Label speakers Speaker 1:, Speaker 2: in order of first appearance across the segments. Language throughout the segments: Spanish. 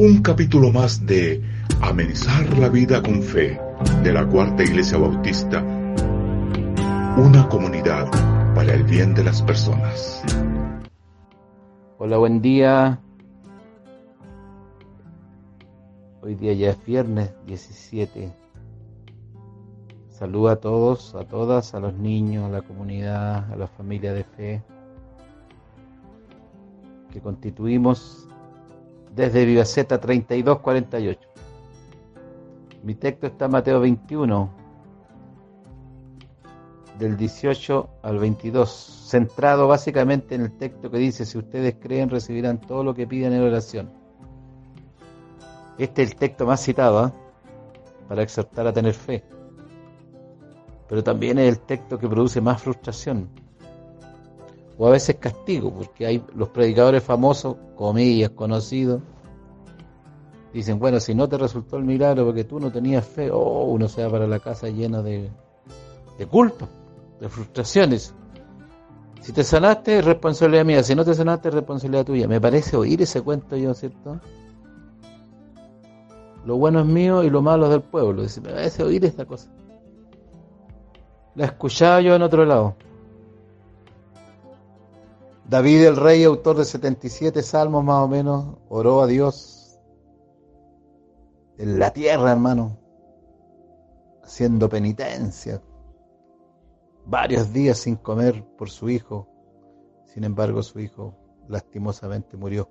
Speaker 1: un capítulo más de Amenizar la vida con fe de la Cuarta Iglesia Bautista, una comunidad para el bien de las personas.
Speaker 2: Hola, buen día. Hoy día ya es viernes 17. Saludo a todos, a todas, a los niños, a la comunidad, a la familia de fe que constituimos desde Vivaceta 3248. Mi texto está en Mateo 21, del 18 al 22, centrado básicamente en el texto que dice, si ustedes creen recibirán todo lo que piden en oración. Este es el texto más citado ¿eh? para exhortar a tener fe. Pero también es el texto que produce más frustración. O a veces castigo, porque hay los predicadores famosos, comillas, conocidos, dicen, bueno, si no te resultó el milagro porque tú no tenías fe, oh, uno se va para la casa lleno de, de culpa, de frustraciones. Si te sanaste, es responsabilidad mía. Si no te sanaste, es responsabilidad tuya. Me parece oír ese cuento yo, ¿cierto? Lo bueno es mío y lo malo es del pueblo. Me parece oír esta cosa. La escuchaba yo en otro lado. David el rey, autor de 77 salmos más o menos, oró a Dios en la tierra, hermano, haciendo penitencia, varios días sin comer por su hijo. Sin embargo, su hijo lastimosamente murió.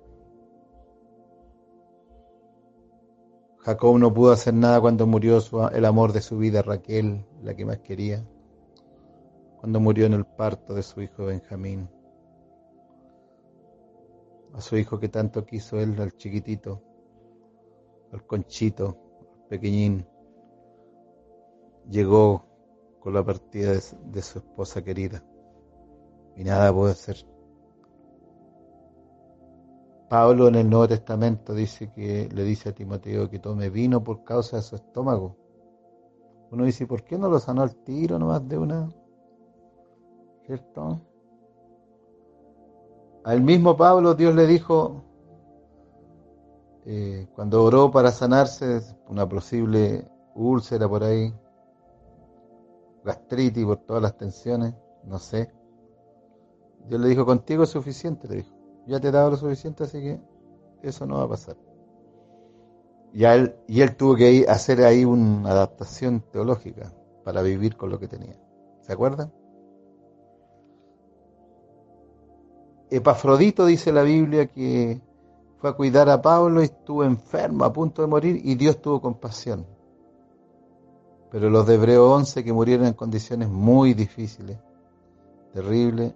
Speaker 2: Jacob no pudo hacer nada cuando murió el amor de su vida, Raquel, la que más quería, cuando murió en el parto de su hijo Benjamín. A su hijo que tanto quiso él, al chiquitito, al conchito, al pequeñín, llegó con la partida de, su esposa querida. Y nada puede hacer. Pablo en el Nuevo Testamento dice que le dice a Timoteo que tome vino por causa de su estómago. Uno dice, ¿por qué no lo sanó al tiro nomás de una? ¿Cierto? Al mismo Pablo Dios le dijo, eh, cuando oró para sanarse una posible úlcera por ahí, gastritis por todas las tensiones, no sé. Dios le dijo, contigo es suficiente, le dijo. Ya te he dado lo suficiente, así que eso no va a pasar. Y él, y él tuvo que hacer ahí una adaptación teológica para vivir con lo que tenía. ¿Se acuerdan? Epafrodito dice la Biblia que fue a cuidar a Pablo y estuvo enfermo, a punto de morir, y Dios tuvo compasión. Pero los de Hebreo 11 que murieron en condiciones muy difíciles, terribles,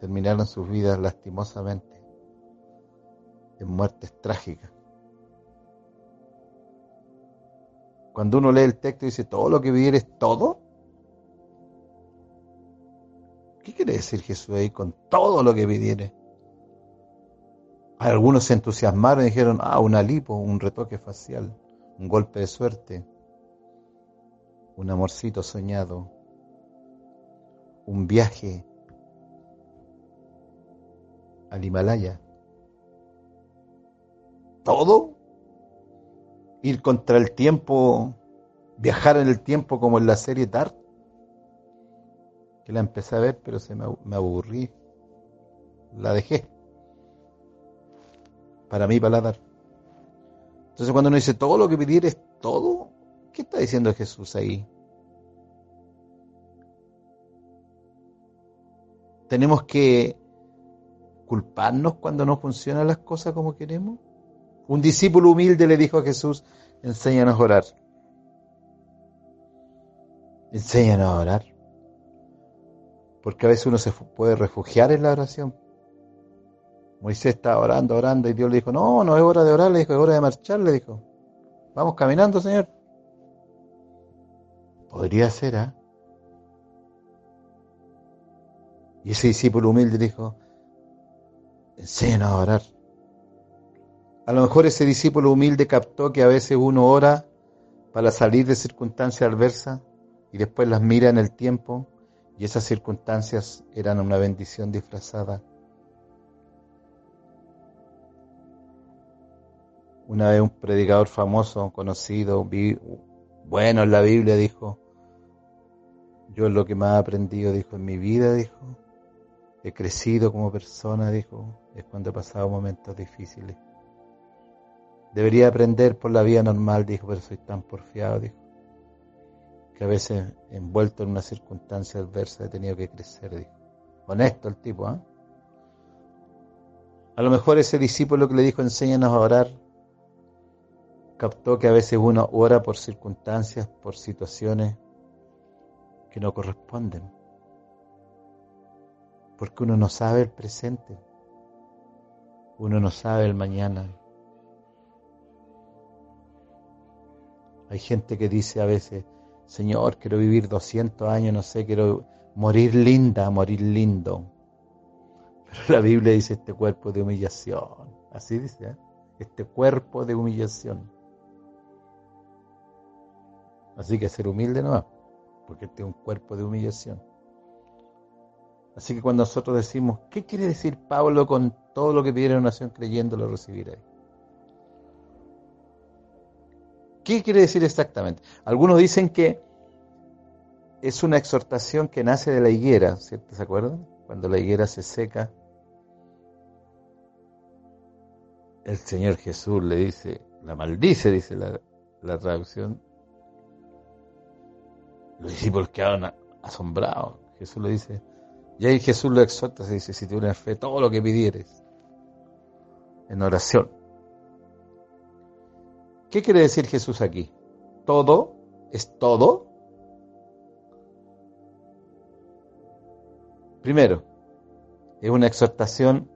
Speaker 2: terminaron sus vidas lastimosamente en muertes trágicas. Cuando uno lee el texto y dice, todo lo que vivir es todo, ¿qué quiere decir Jesús ahí con todo lo que viviere? Algunos se entusiasmaron y dijeron, ah, una lipo, un retoque facial un golpe de suerte, un amorcito soñado, un viaje al Himalaya. Todo, ir contra el tiempo, viajar en el tiempo como en la serie Dark, la empecé a ver, pero se me, me aburrí, la dejé para mí paladar. Entonces cuando uno dice todo lo que pedir es todo, ¿qué está diciendo Jesús ahí? Tenemos que culparnos cuando no funcionan las cosas como queremos. Un discípulo humilde le dijo a Jesús, enséñanos a orar. Enséñanos a orar. Porque a veces uno se puede refugiar en la oración. Moisés estaba orando, orando, y Dios le dijo, no, no es hora de orar, le dijo, es hora de marchar, le dijo. Vamos caminando, Señor. Podría ser, ¿ah? Y ese discípulo humilde dijo, enséñanos a orar. A lo mejor ese discípulo humilde captó que a veces uno ora para salir de circunstancias adversas y después las mira en el tiempo y esas circunstancias eran una bendición disfrazada Una vez un predicador famoso, conocido, bueno en la Biblia, dijo, yo lo que más he aprendido, dijo, en mi vida, dijo, he crecido como persona, dijo, es cuando he pasado momentos difíciles. Debería aprender por la vida normal, dijo, pero soy tan porfiado, dijo, que a veces envuelto en una circunstancia adversa he tenido que crecer, dijo. Honesto el tipo, ¿ah? A lo mejor ese discípulo que le dijo, enséñanos a orar, captó que a veces uno ora por circunstancias, por situaciones que no corresponden, porque uno no sabe el presente, uno no sabe el mañana. Hay gente que dice a veces, Señor, quiero vivir 200 años, no sé, quiero morir linda, morir lindo. Pero la Biblia dice este cuerpo de humillación. Así dice, ¿eh? este cuerpo de humillación. Así que ser humilde no, porque este es un cuerpo de humillación. Así que cuando nosotros decimos, ¿qué quiere decir Pablo con todo lo que pidieron una nación creyendo lo recibiré? ¿Qué quiere decir exactamente? Algunos dicen que es una exhortación que nace de la higuera, ¿cierto? ¿Se acuerdan? Cuando la higuera se seca, el Señor Jesús le dice, la maldice, dice la, traducción. Los discípulos quedaron asombrados. Jesús le dice, y ahí Jesús lo exhorta, se dice, si tienes fe, todo lo que pidieres en oración. ¿Qué quiere decir Jesús aquí? ¿Todo es todo? Primero, es una exhortación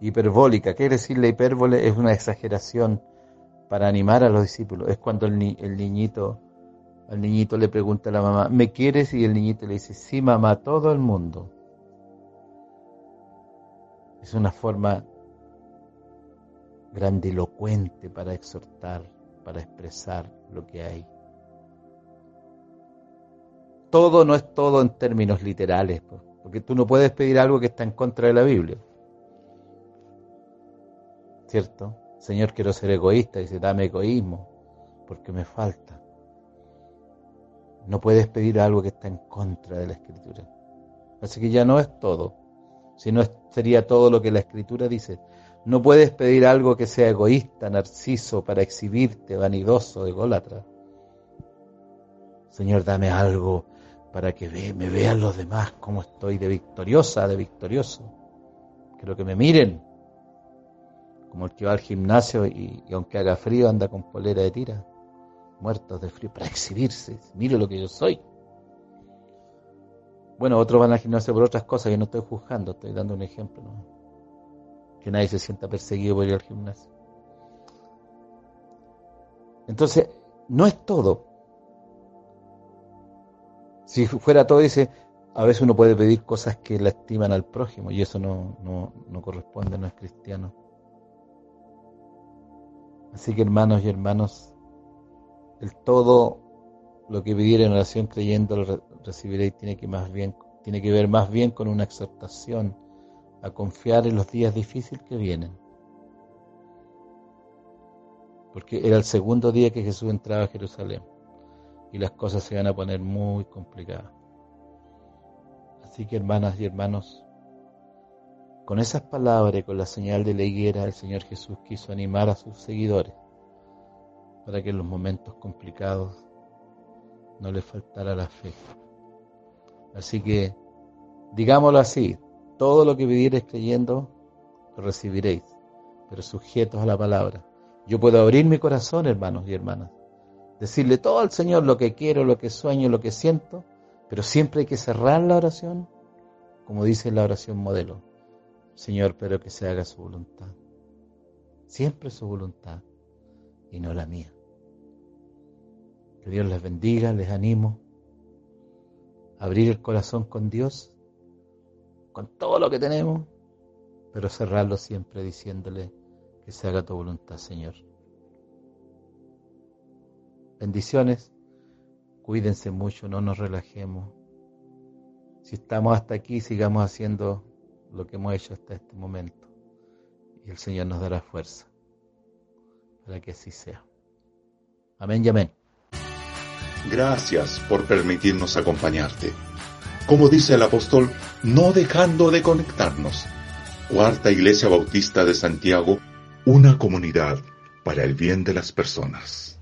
Speaker 2: hiperbólica. ¿Qué quiere decir la hipérbole? Es una exageración para animar a los discípulos. Es cuando el, niñito, al niñito le pregunta a la mamá, ¿me quieres? Y el niñito le dice, sí, mamá, todo el mundo. Es una forma grandilocuente para exhortar, para expresar lo que hay. Todo no es todo en términos literales, porque tú no puedes pedir algo que está en contra de la Biblia. ¿cierto? Señor, quiero ser egoísta, dice, dame egoísmo, porque me falta. No puedes pedir algo que está en contra de la escritura. Así que ya no es todo, sino sería todo lo que la escritura dice. No puedes pedir algo que sea egoísta, narciso, para exhibirte, vanidoso, ególatra. Señor, dame algo para que me vean los demás como estoy de victoriosa, de victorioso. Quiero que me miren como el que va al gimnasio y, aunque haga frío anda con polera de tira, muertos de frío, para exhibirse, mire lo que yo soy. Bueno, otros van al gimnasio por otras cosas, yo no estoy juzgando, estoy dando un ejemplo, que nadie se sienta perseguido por ir al gimnasio. Entonces, no es todo. Si fuera todo, dice, a veces uno puede pedir cosas que lastiman al prójimo y eso no, no, no corresponde, no es cristiano. Así que hermanos y hermanos, el todo lo que pidiera en oración creyendo lo recibiréis tiene que más bien tiene que ver más bien con una exhortación a confiar en los días difíciles que vienen. Porque era el segundo día que Jesús entraba a Jerusalén y las cosas se van a poner muy complicadas. Así que hermanas y hermanos, con esas palabras y con la señal de la higuera, el Señor Jesús quiso animar a sus seguidores para que en los momentos complicados no les faltara la fe. Así que, digámoslo así, todo lo que pidiereis creyendo, lo recibiréis, pero sujetos a la palabra. Yo puedo abrir mi corazón, hermanos y hermanas, decirle todo al Señor lo que quiero, lo que sueño, lo que siento, pero siempre hay que cerrar la oración, como dice la oración modelo. Señor, pero que se haga su voluntad. Siempre su voluntad y no la mía. Que Dios les bendiga, les animo a abrir el corazón con Dios, con todo lo que tenemos, pero cerrarlo siempre diciéndole que se haga tu voluntad, Señor. Bendiciones, cuídense mucho, no nos relajemos. Si estamos hasta aquí, sigamos haciendo lo que hemos hecho hasta este momento. Y el Señor nos dará fuerza para que así sea. Amén y amén.
Speaker 1: Gracias por permitirnos acompañarte. Como dice el apóstol, no dejando de conectarnos. Cuarta Iglesia Bautista de Santiago, una comunidad para el bien de las personas.